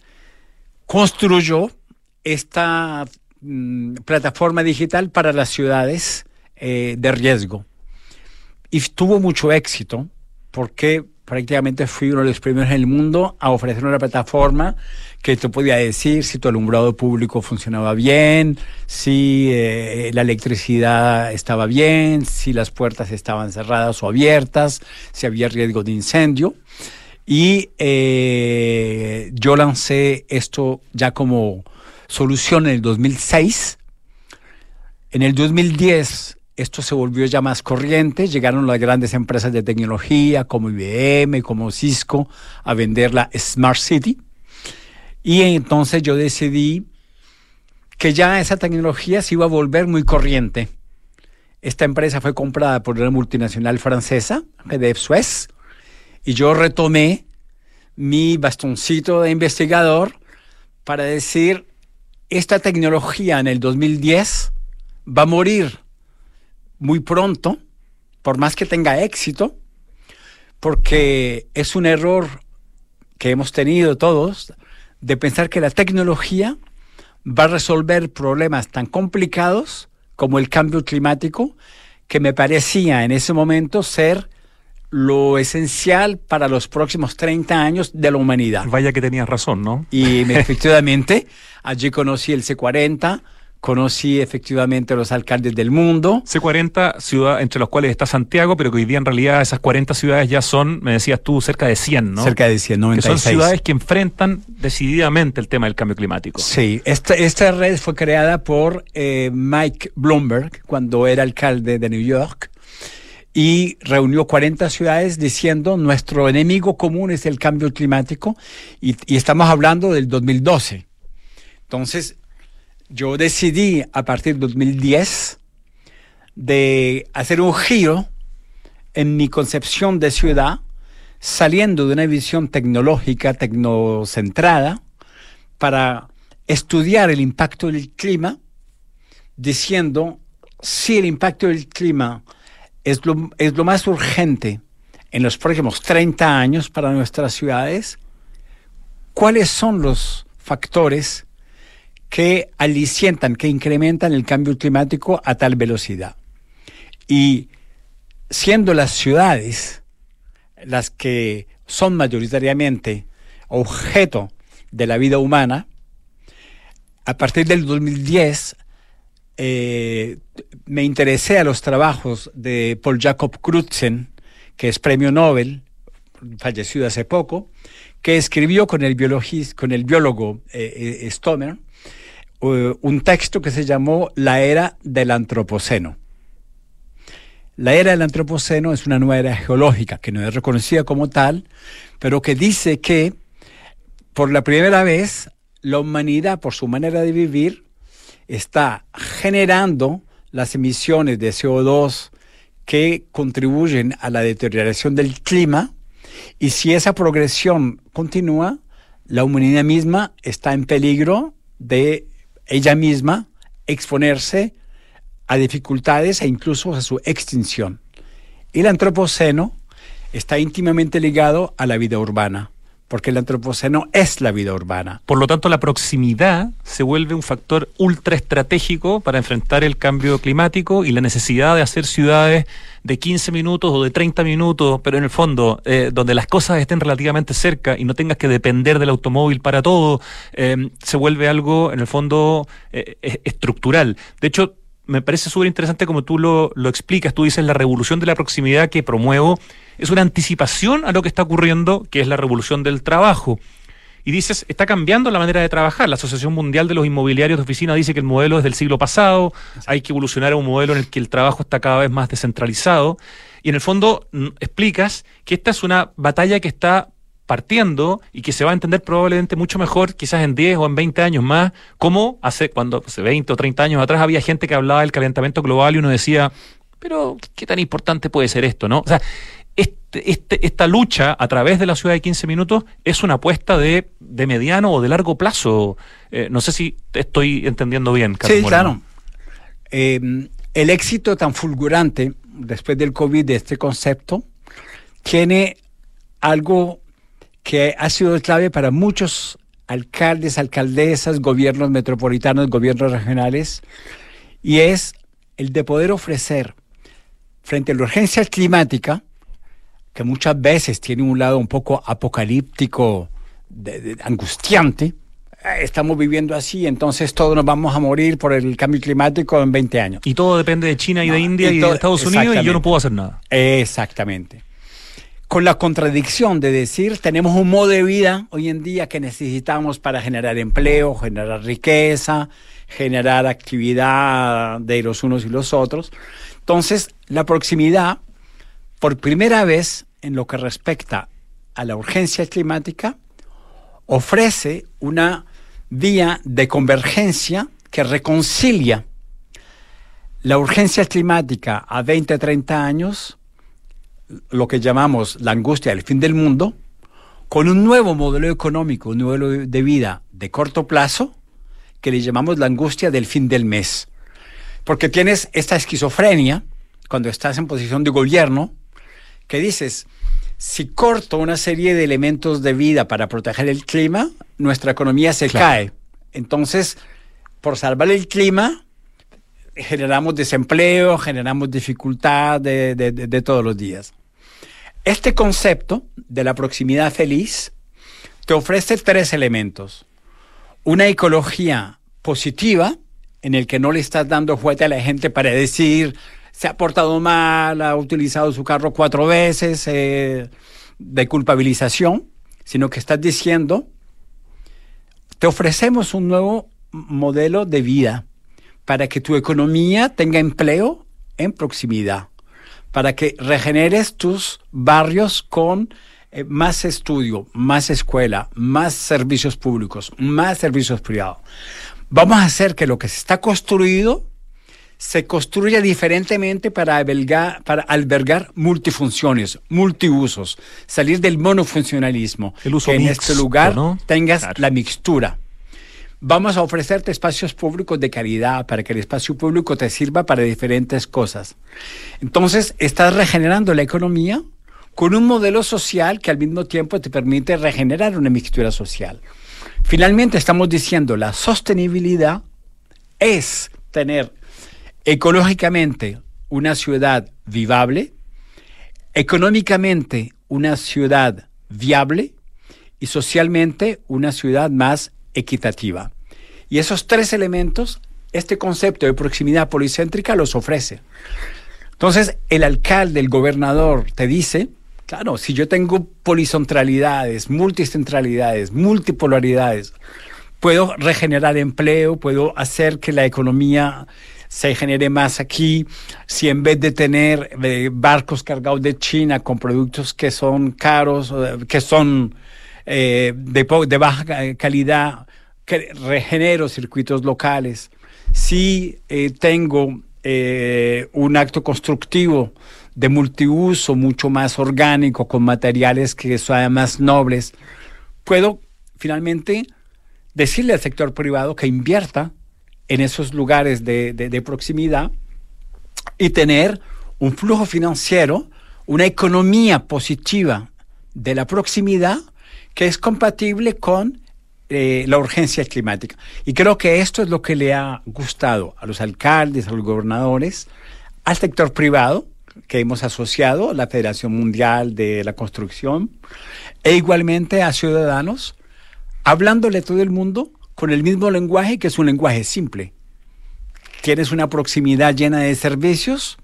construyó esta mm, plataforma digital para las ciudades eh, de riesgo. Y tuvo mucho éxito porque prácticamente fui uno de los primeros en el mundo a ofrecer una plataforma que tú podía decir si tu alumbrado público funcionaba bien, si eh, la electricidad estaba bien, si las puertas estaban cerradas o abiertas, si había riesgo de incendio. Y eh, yo lancé esto ya como solución en el 2006. En el 2010 esto se volvió ya más corriente, llegaron las grandes empresas de tecnología como IBM, como Cisco, a vender la Smart City. Y entonces yo decidí que ya esa tecnología se iba a volver muy corriente. Esta empresa fue comprada por una multinacional francesa, PDF Suez, y yo retomé mi bastoncito de investigador para decir, esta tecnología en el 2010 va a morir muy pronto, por más que tenga éxito, porque es un error que hemos tenido todos de pensar que la tecnología va a resolver problemas tan complicados como el cambio climático, que me parecía en ese momento ser lo esencial para los próximos 30 años de la humanidad. Vaya que tenías razón, ¿no? Y efectivamente, allí conocí el C40, Conocí efectivamente a los alcaldes del mundo. C40, ciudad entre los cuales está Santiago, pero que hoy día en realidad esas 40 ciudades ya son, me decías tú, cerca de 100, ¿no? Cerca de 100, 96. Que son ciudades que enfrentan decididamente el tema del cambio climático. Sí, esta, esta red fue creada por eh, Mike Bloomberg cuando era alcalde de New York y reunió 40 ciudades diciendo nuestro enemigo común es el cambio climático y, y estamos hablando del 2012. Entonces, yo decidí a partir de 2010 de hacer un giro en mi concepción de ciudad, saliendo de una visión tecnológica, tecnocentrada, para estudiar el impacto del clima, diciendo si el impacto del clima es lo, es lo más urgente en los próximos 30 años para nuestras ciudades, cuáles son los factores que alicientan, que incrementan el cambio climático a tal velocidad. Y siendo las ciudades las que son mayoritariamente objeto de la vida humana, a partir del 2010 eh, me interesé a los trabajos de Paul Jacob Crutzen, que es premio Nobel, fallecido hace poco, que escribió con el, biólogo eh, eh, Stoner un texto que se llamó La Era del Antropoceno. La era del Antropoceno es una nueva era geológica que no es reconocida como tal, pero que dice que por la primera vez la humanidad, por su manera de vivir, está generando las emisiones de CO2 que contribuyen a la deterioración del clima y si esa progresión continúa, la humanidad misma está en peligro de ella misma exponerse a dificultades e incluso a su extinción. El antropoceno está íntimamente ligado a la vida urbana porque el antropoceno es la vida urbana. Por lo tanto, la proximidad se vuelve un factor ultra estratégico para enfrentar el cambio climático y la necesidad de hacer ciudades de 15 minutos o de 30 minutos, pero en el fondo, eh, donde las cosas estén relativamente cerca y no tengas que depender del automóvil para todo, eh, se vuelve algo, en el fondo, eh, estructural. De hecho, me parece súper interesante como tú lo, lo explicas, tú dices la revolución de la proximidad que promuevo es una anticipación a lo que está ocurriendo, que es la revolución del trabajo. Y dices, está cambiando la manera de trabajar. La Asociación Mundial de los Inmobiliarios de Oficina dice que el modelo es del siglo pasado, hay que evolucionar a un modelo en el que el trabajo está cada vez más descentralizado. Y en el fondo explicas que esta es una batalla que está partiendo y que se va a entender probablemente mucho mejor, quizás en 10 o en 20 años más, como hace cuando hace 20 o 30 años atrás había gente que hablaba del calentamiento global y uno decía, pero ¿qué tan importante puede ser esto, no? O sea, este, este, esta lucha a través de la ciudad de 15 minutos es una apuesta de, mediano o de largo plazo. Eh, no sé si estoy entendiendo bien, Carlos. Sí, claro. Eh, el éxito tan fulgurante después del COVID de este concepto tiene algo que ha sido clave para muchos alcaldes, alcaldesas, gobiernos metropolitanos, gobiernos regionales, y es el de poder ofrecer frente a la urgencia climática, que muchas veces tiene un lado un poco apocalíptico, angustiante, eh, estamos viviendo así, entonces todos nos vamos a morir por el cambio climático en 20 años. Y todo depende de China y de India y, de Estados Unidos y yo no puedo hacer nada. Exactamente con la contradicción de decir, tenemos un modo de vida hoy en día que necesitamos para generar empleo, generar riqueza, generar actividad de los unos y los otros. Entonces, la proximidad, por primera vez en lo que respecta a la urgencia climática, ofrece una vía de convergencia que reconcilia la urgencia climática a 20, 30 años lo que llamamos la angustia del fin del mundo, con un nuevo modelo económico, un modelo de vida de corto plazo, que le llamamos la angustia del fin del mes. Porque tienes esta esquizofrenia cuando estás en posición de gobierno, que dices, si corto una serie de elementos de vida para proteger el clima, nuestra economía se cae. Entonces, por salvar el clima, generamos desempleo, generamos dificultad de, todos los días. Este concepto de la proximidad feliz te ofrece tres elementos. Una ecología positiva, en el que no le estás dando fuerte a la gente para decir se ha portado mal, ha utilizado su carro cuatro veces, eh, de culpabilización, sino que estás diciendo, te ofrecemos un nuevo modelo de vida para que tu economía tenga empleo en proximidad, para que regeneres tus barrios con eh, más estudio, más escuela, más servicios públicos, más servicios privados. Vamos a hacer que lo que se está construido se construya diferentemente para albergar, para albergar multifunciones, multiusos, salir del monofuncionalismo. El uso que en este lugar ¿no? tengas Claro. la mixtura. Vamos a ofrecerte espacios públicos de calidad para que el espacio público te sirva para diferentes cosas. Entonces, estás regenerando la economía con un modelo social que al mismo tiempo te permite regenerar una mixtura social. Finalmente, estamos diciendo la sostenibilidad es tener ecológicamente una ciudad vivable, económicamente una ciudad viable y socialmente una ciudad más equitativa. Y esos tres elementos, este concepto de proximidad policéntrica los ofrece. Entonces, el alcalde, el gobernador te dice, claro, si yo tengo policentralidades, multicentralidades, multipolaridades, puedo regenerar empleo, puedo hacer que la economía se genere más aquí, si en vez de tener eh, barcos cargados de China con productos que son caros, eh, que son eh, de, baja calidad, que regenero circuitos locales, si eh, tengo eh, un acto constructivo de multiuso mucho más orgánico, con materiales que sean más nobles, puedo finalmente decirle al sector privado que invierta en esos lugares de- de proximidad y tener un flujo financiero, una economía positiva de la proximidad que es compatible con eh, la urgencia climática. Y creo que esto es lo que le ha gustado a los alcaldes, a los gobernadores, al sector privado, que hemos asociado, la Federación Mundial de la Construcción, e igualmente a ciudadanos, hablándole a todo el mundo con el mismo lenguaje, que es un lenguaje simple. ¿Tienes una proximidad llena de servicios?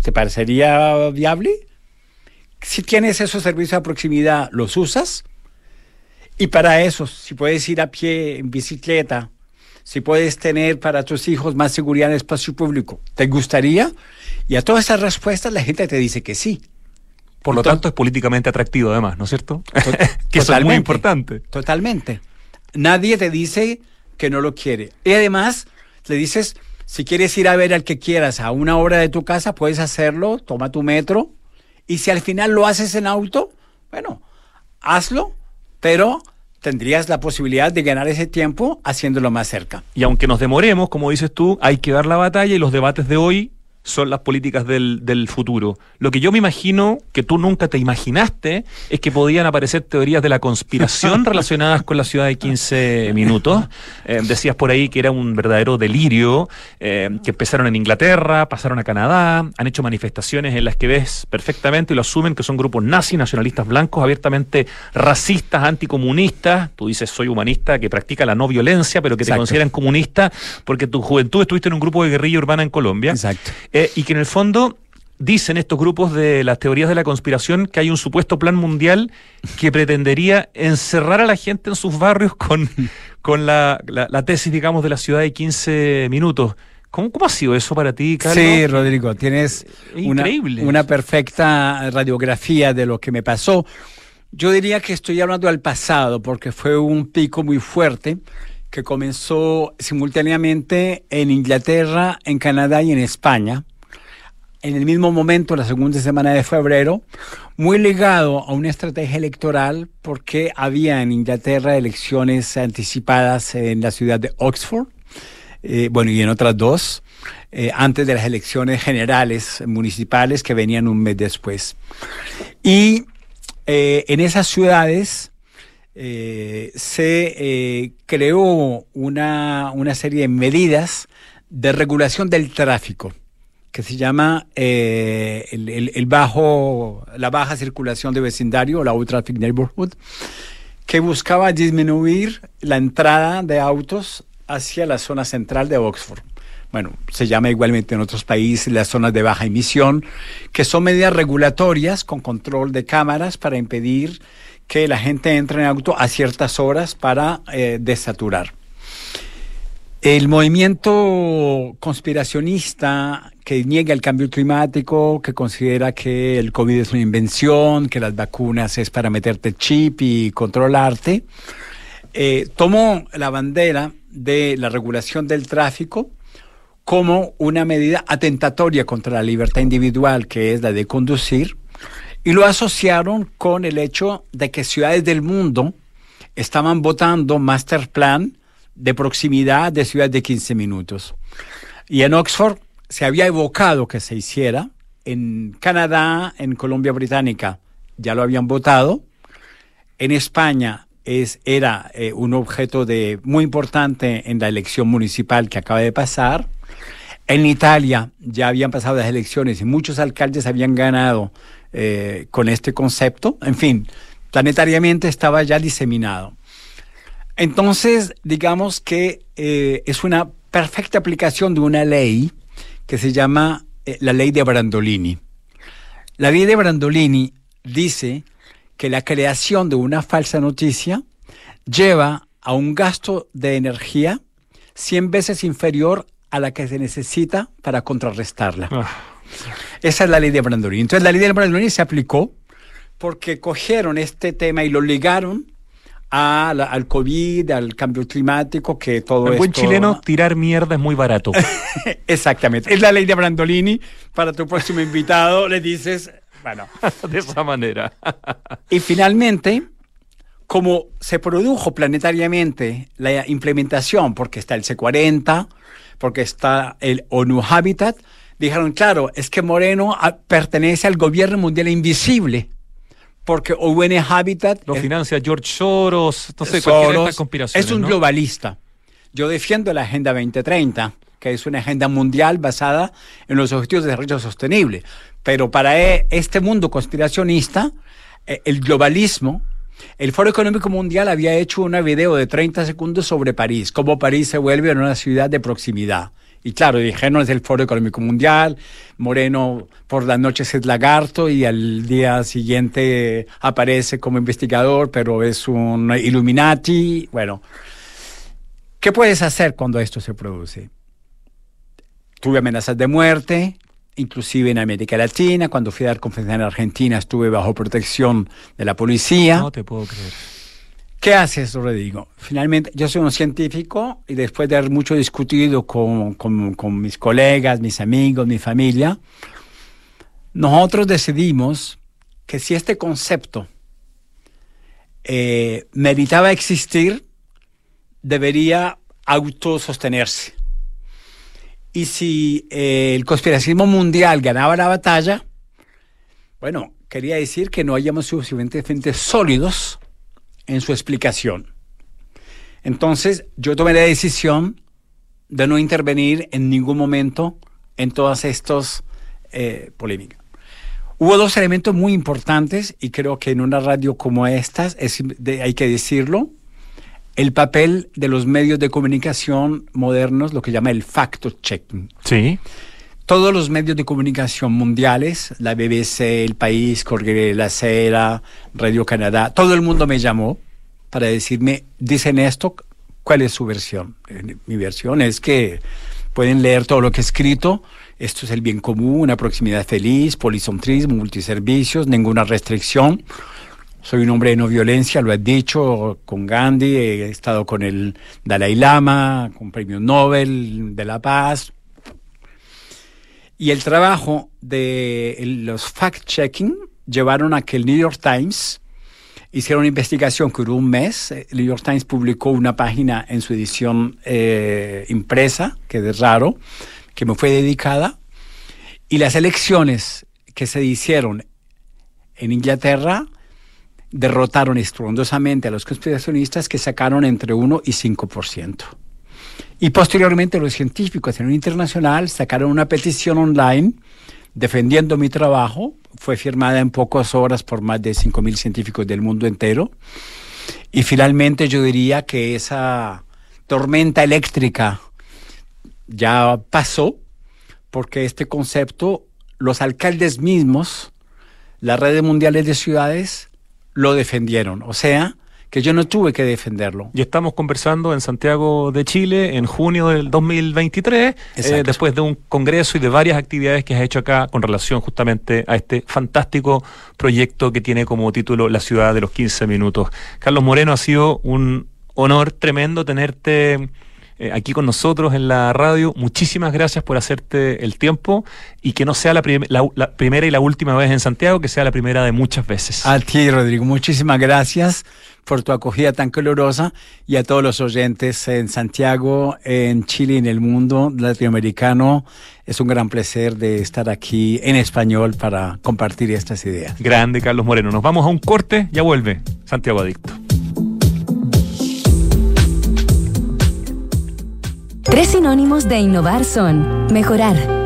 ¿Te parecería viable? Si tienes esos servicios a proximidad, ¿los usas? Y para eso, si puedes ir a pie, en bicicleta, si puedes tener para tus hijos más seguridad en el espacio público, ¿te gustaría? Y a todas esas respuestas la gente te dice que sí. Por lo tanto, es políticamente atractivo, además, ¿no es cierto? To- que eso es muy importante. Totalmente. Nadie te dice que no lo quiere. Y además, le dices, si quieres ir a ver al que quieras a una hora de tu casa, puedes hacerlo, toma tu metro. Y si al final lo haces en auto, bueno, hazlo, pero tendrías la posibilidad de ganar ese tiempo haciéndolo más cerca. Y aunque nos demoremos, como dices tú, hay que dar la batalla y los debates de hoy son las políticas del, del futuro. Lo que yo me imagino que tú nunca te imaginaste es que podían aparecer teorías de la conspiración relacionadas con la ciudad de 15 minutos. Eh, decías por ahí que era un verdadero delirio, eh, que empezaron en Inglaterra, pasaron a Canadá, han hecho manifestaciones en las que ves perfectamente y lo asumen que son grupos nazis, nacionalistas blancos, abiertamente racistas, anticomunistas. Tú dices, soy humanista, que practica la no violencia, pero que te Exacto. consideran comunista porque tu juventud estuviste en un grupo de guerrilla urbana en Colombia. Exacto. Eh, y que en el fondo dicen estos grupos de las teorías de la conspiración que hay un supuesto plan mundial que pretendería encerrar a la gente en sus barrios con, con la, la- la tesis, digamos, de la ciudad de 15 minutos. ¿Cómo, cómo ha sido eso para ti, Carlos? Sí, Rodrigo, tienes Es una, una perfecta radiografía de lo que me pasó. Yo diría que estoy hablando del pasado porque fue un pico muy fuerte que comenzó simultáneamente en Inglaterra, en Canadá y en España. En el mismo momento, la segunda semana de febrero, muy ligado a una estrategia electoral porque había en Inglaterra elecciones anticipadas en la ciudad de Oxford eh, bueno, y en otras dos, eh, antes de las elecciones generales municipales que venían un mes después. Y eh, en esas ciudades eh, se eh, creó una, una serie de medidas de regulación del tráfico que se llama eh, el, el- bajo, la baja circulación de vecindario, la Low Traffic Neighborhood, que buscaba disminuir la entrada de autos hacia la zona central de Oxford. Bueno, se llama igualmente en otros países las zonas de baja emisión, que son medidas regulatorias con control de cámaras para impedir que la gente entre en auto a ciertas horas para eh, desaturar. El movimiento conspiracionista que niega el cambio climático, que considera que el COVID es una invención, que las vacunas es para meterte chip y controlarte, eh, tomó la bandera de la regulación del tráfico como una medida atentatoria contra la libertad individual, que es la de conducir, y lo asociaron con el hecho de que ciudades del mundo estaban votando master plan de proximidad de ciudades de 15 minutos. Y en Oxford se había evocado que se hiciera, en Canadá, en Colombia Británica ya lo habían votado, en España es, era eh, un objeto de, muy importante en la elección municipal que acaba de pasar. En Italia ya habían pasado las elecciones y muchos alcaldes habían ganado eh, con este concepto. En fin, planetariamente estaba ya diseminado. Entonces, digamos que eh, es una perfecta aplicación de una ley que se llama la ley de Brandolini. La ley de Brandolini dice que la creación de una falsa noticia lleva a un gasto de energía 100 veces inferior a la que se necesita para contrarrestarla. Ah. Esa es la ley de Brandolini. Entonces la ley de Brandolini se aplicó porque cogieron este tema y lo ligaron al COVID, al cambio climático, que todo En buen chileno, tirar mierda es muy barato. Exactamente. Es la ley de Brandolini. Para tu próximo invitado le dices, bueno. de esa manera. y finalmente, como se produjo planetariamente la implementación, porque está el C40, porque está el ONU Habitat, dijeron, claro, es que Moreno ah, pertenece al gobierno mundial invisible porque UN Habitat... Lo financia George Soros, sé, Soros, Es un globalista. Yo defiendo la Agenda 2030, que es una agenda mundial basada en los objetivos de desarrollo sostenible. Pero para e, este mundo conspiracionista, e, el globalismo, el Foro Económico Mundial había hecho un video de 30 segundos sobre París, cómo París se vuelve una ciudad de proximidad. Y claro, dijeron es el Foro Económico Mundial, Moreno por las noches es lagarto y al día siguiente aparece como investigador, pero es un Illuminati. Bueno, ¿qué puedes hacer cuando esto se produce? Tuve amenazas de muerte, inclusive en América Latina, cuando fui a dar conferencia en Argentina estuve bajo protección de la policía. No te puedo creer. ¿Qué haces, Rodrigo? Finalmente, yo soy un científico y después de haber mucho discutido con, mis colegas, mis amigos, mi familia, nosotros decidimos que si este concepto eh, meritaba existir, debería autosostenerse. Y si eh, el conspiracismo mundial ganaba la batalla, bueno, quería decir que no hayamos suficientemente sólidos en su explicación. Entonces yo tomé la decisión de no intervenir en ningún momento en todas estas eh, polémicas. Hubo dos elementos muy importantes y creo que en una radio como esta hay que decirlo. El papel de los medios de comunicación modernos, lo que llama el fact-checking. Sí. Todos los medios de comunicación mundiales, la BBC, El País, Corriere la Sera, Radio Canadá, todo el mundo me llamó para decirme, dicen esto, ¿cuál es su versión? Eh, mi versión es que pueden leer todo lo que he escrito, esto es el bien común, una proximidad feliz, policentrismo, multiservicios, ninguna restricción. Soy un hombre de no violencia, lo he dicho con Gandhi, he estado con el Dalai Lama, con premio Nobel de la Paz, y el trabajo de los fact-checking llevaron a que el New York Times hiciera una investigación que duró un mes. El New York Times publicó una página en su edición eh, impresa, que es raro, que me fue dedicada. Y las elecciones que se hicieron en Inglaterra derrotaron estruendosamente a los conspiracionistas que sacaron entre 1 y 5%. Y posteriormente los científicos en un internacional sacaron una petición online defendiendo mi trabajo. Fue firmada en pocas horas por más de 5.000 científicos del mundo entero. Y finalmente yo diría que esa tormenta eléctrica ya pasó porque este concepto, los alcaldes mismos, las redes mundiales de ciudades, lo defendieron. O sea, que yo no tuve que defenderlo. Y estamos conversando en Santiago de Chile en junio del 2023, eh, después de un congreso y de varias actividades que has hecho acá con relación justamente a este fantástico proyecto que tiene como título La ciudad de los 15 minutos. Carlos Moreno ha sido un honor tremendo tenerte eh, aquí con nosotros en la radio. Muchísimas gracias por hacerte el tiempo y que no sea la, la, primera y la última vez en Santiago, que sea la primera de muchas veces. A ti, Rodrigo, muchísimas gracias por tu acogida tan colorosa y a todos los oyentes en Santiago, en Chile y en el mundo latinoamericano. Es un gran placer de estar aquí en español para compartir estas ideas. Grande, Carlos Moreno. Nos vamos a un corte, ya vuelve Santiago Adicto. Tres sinónimos de innovar son mejorar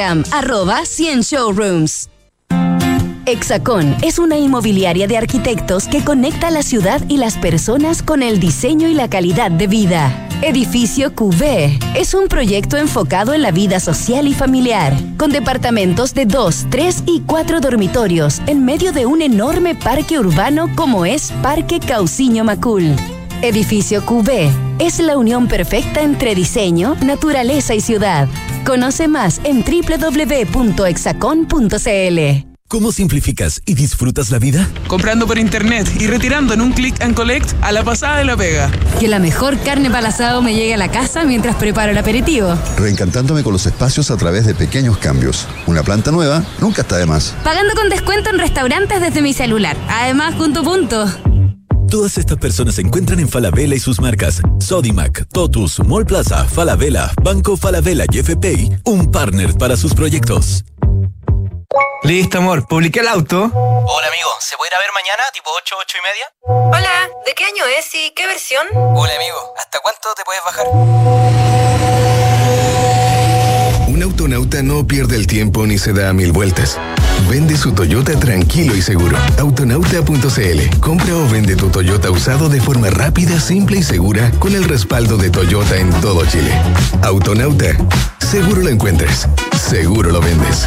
arroba 100 showrooms. Hexacón es una inmobiliaria de arquitectos que conecta la ciudad y las personas con el diseño y la calidad de vida. Edificio QV es un proyecto enfocado en la vida social y familiar, con departamentos de 2, 3 y 4 dormitorios en medio de un enorme parque urbano como es Parque Cauciño Macul. Edificio QV es la unión perfecta entre diseño, naturaleza y ciudad. Conoce más en www.exacon.cl. ¿Cómo simplificas y disfrutas la vida? Comprando por internet y retirando en un click and collect a la pasada de la pega. Que la mejor carne para asado me llegue a la casa mientras preparo el aperitivo. Reencantándome con los espacios a través de pequeños cambios. Una planta nueva nunca está de más. Pagando con descuento en restaurantes desde mi celular. Además, punto punto. Todas estas personas se encuentran en Falabella y sus marcas Sodimac, Totus, Mall Plaza, Falabella, Banco Falabella y FPI, un partner para sus proyectos. Listo, amor. Publiqué el auto. Hola, amigo. ¿Se puede ir a ver mañana, tipo 8, 8 y media? Hola. ¿De qué año es y qué versión? Hola, amigo. ¿Hasta cuánto te puedes bajar? Un autonauta no pierde el tiempo ni se da mil vueltas. Vende su Toyota tranquilo y seguro. Autonauta.cl. Compra o vende tu Toyota usado de forma rápida, simple y segura con el respaldo de Toyota en todo Chile. Autonauta. Seguro lo encuentras. Seguro lo vendes.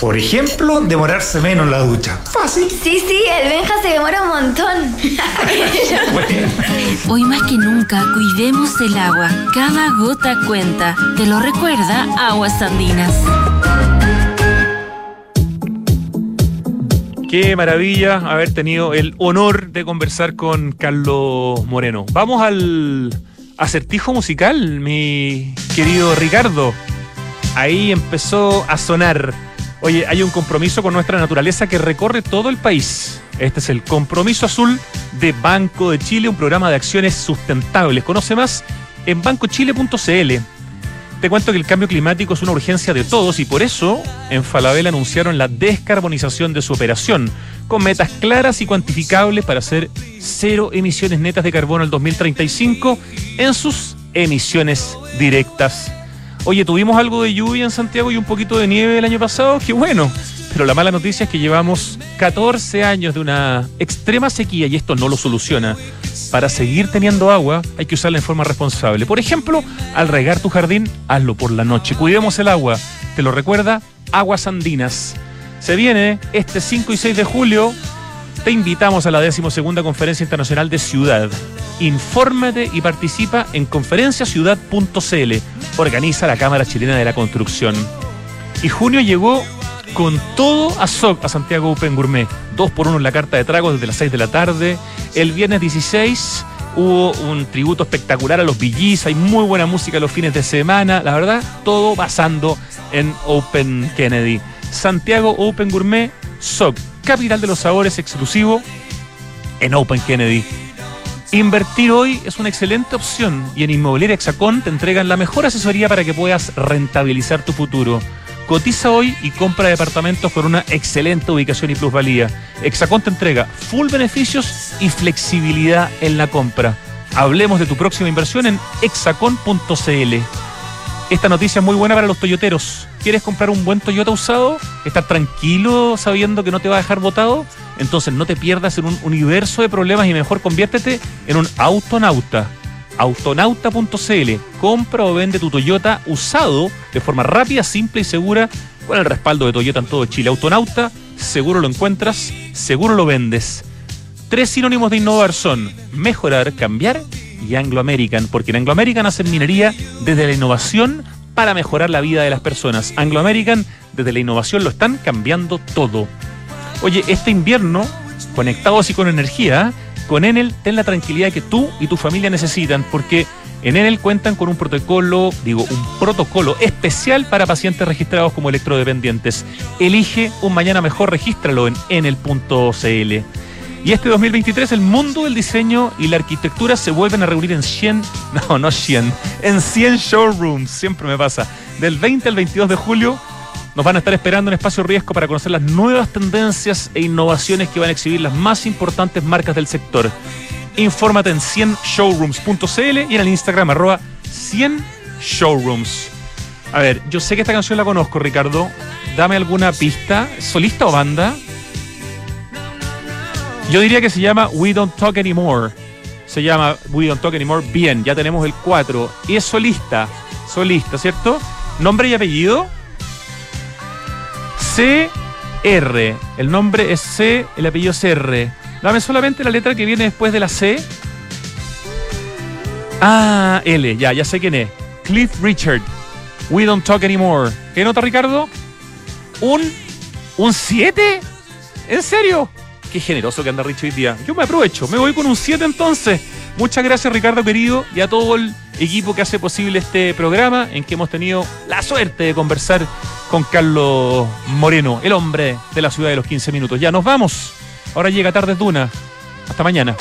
Por ejemplo, demorarse menos en la ducha. Fácil. Sí, sí, el Benja se demora un montón. Hoy más que nunca, cuidemos el agua. Cada gota cuenta. ¿Te lo recuerda Aguas Andinas? Qué maravilla haber tenido el honor de conversar con Carlos Moreno. Vamos al acertijo musical, mi querido Ricardo. Ahí empezó a sonar Oye, hay un compromiso con nuestra naturaleza que recorre todo el país. Este es el compromiso azul de Banco de Chile, un programa de acciones sustentables. Conoce más en bancochile.cl. Te cuento que el cambio climático es una urgencia de todos y por eso en Falabella anunciaron la descarbonización de su operación, con metas claras y cuantificables para hacer cero emisiones netas de carbono al 2035 en sus emisiones directas. Oye, tuvimos algo de lluvia en Santiago y un poquito de nieve el año pasado, qué bueno. Pero la mala noticia es que llevamos 14 años de una extrema sequía y esto no lo soluciona. Para seguir teniendo agua hay que usarla en forma responsable. Por ejemplo, al regar tu jardín, hazlo por la noche. Cuidemos el agua. Te lo recuerda Aguas Andinas. Se viene este 5 y 6 de julio. Te invitamos a la 12 Conferencia Internacional de Ciudad. Infórmate y participa en conferenciaciudad.cl. Organiza la Cámara Chilena de la Construcción. Y junio llegó con todo a SOC, a Santiago Open Gourmet. Dos por uno en la carta de tragos desde las 6 de la tarde. El viernes 16 hubo un tributo espectacular a los VGs. Hay muy buena música los fines de semana. La verdad, todo basando en Open Kennedy. Santiago Open Gourmet, SOC, capital de los sabores exclusivo en Open Kennedy. Invertir hoy es una excelente opción y en Inmobiliaria Hexacón te entregan la mejor asesoría para que puedas rentabilizar tu futuro. Cotiza hoy y compra departamentos con una excelente ubicación y plusvalía. Hexacón te entrega full beneficios y flexibilidad en la compra. Hablemos de tu próxima inversión en hexacon.cl. Esta noticia es muy buena para los toyoteros. ¿Quieres comprar un buen Toyota usado? ¿Estar tranquilo sabiendo que no te va a dejar botado? Entonces no te pierdas en un universo de problemas y mejor conviértete en un autonauta. Autonauta.cl. Compra o vende tu Toyota usado de forma rápida, simple y segura con el respaldo de Toyota en todo Chile. Autonauta, seguro lo encuentras, seguro lo vendes. Tres sinónimos de innovar son mejorar, cambiar y Anglo American, porque en Anglo American hacen minería desde la innovación para mejorar la vida de las personas. Anglo American, desde la innovación lo están cambiando todo. Oye, este invierno, conectados y con energía, con Enel ten la tranquilidad que tú y tu familia necesitan, porque en Enel cuentan con un protocolo, digo, un protocolo especial para pacientes registrados como electrodependientes. Elige un mañana mejor, regístralo en enel.cl. Y este 2023 el mundo del diseño y la arquitectura se vuelven a reunir en 100, no, no 100, en 100 showrooms, siempre me pasa. Del 20 al 22 de julio nos van a estar esperando en Espacio Riesgo para conocer las nuevas tendencias e innovaciones que van a exhibir las más importantes marcas del sector. Infórmate en 100showrooms.cl y en el Instagram arroba 100showrooms. A ver, yo sé que esta canción la conozco, Ricardo. Dame alguna pista. ¿Solista o banda? Yo diría que se llama We Don't Talk Anymore. Se llama We Don't Talk Anymore. Bien, ya tenemos el 4. Y es solista. Solista, ¿cierto? Nombre y apellido. C-R. El nombre es C, el apellido es R. Dame solamente la letra que viene después de la C. Ah, L. Ya, ya sé quién es. Cliff Richard. We Don't Talk Anymore. ¿Qué nota, Ricardo? ¿Un. ¿Un 7? ¿En serio? Qué generoso que anda Rich hoy día. Yo me aprovecho, me voy con un 7 entonces. Muchas gracias Ricardo querido y a todo el equipo que hace posible este programa en que hemos tenido la suerte de conversar con Carlos Moreno, el hombre de la ciudad de los 15 minutos. Ya nos vamos. Ahora llega Tardes Duna. Hasta mañana.